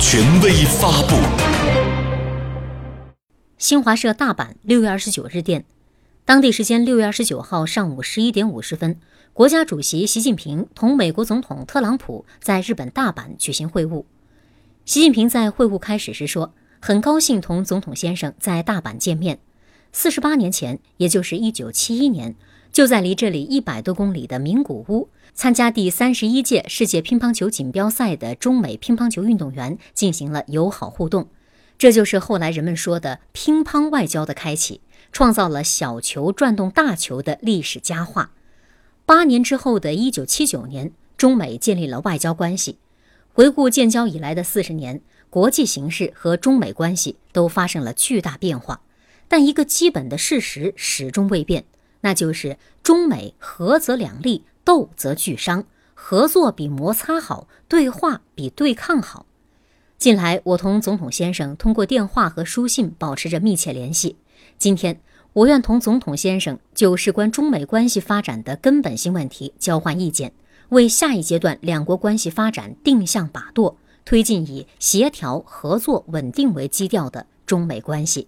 权威发布。新华社大阪六月二十九日电，当地时间六月二十九号上午十一点五十分，国家主席习近平同美国总统特朗普在日本大阪举行会晤。习近平在会晤开始时说：“很高兴同总统先生在大阪见面。四十八年前，也就是一九七一年，就在离这里一百多公里的名古屋，参加第三十一届世界乒乓球锦标赛的中美乒乓球运动员进行了友好互动。”这就是后来人们说的“乒乓外交”的开启，创造了小球转动大球的历史佳话。八年之后的一九七九年，中美建立了外交关系。回顾建交以来的四十年，国际形势和中美关系都发生了巨大变化，但一个基本的事实始终未变，那就是中美合则两利，斗则俱伤。合作比摩擦好，对话比对抗好。近来，我同总统先生通过电话和书信保持着密切联系。今天，我愿同总统先生就事关中美关系发展的根本性问题交换意见，为下一阶段两国关系发展定向把舵，推进以协调、合作、稳定为基调的中美关系。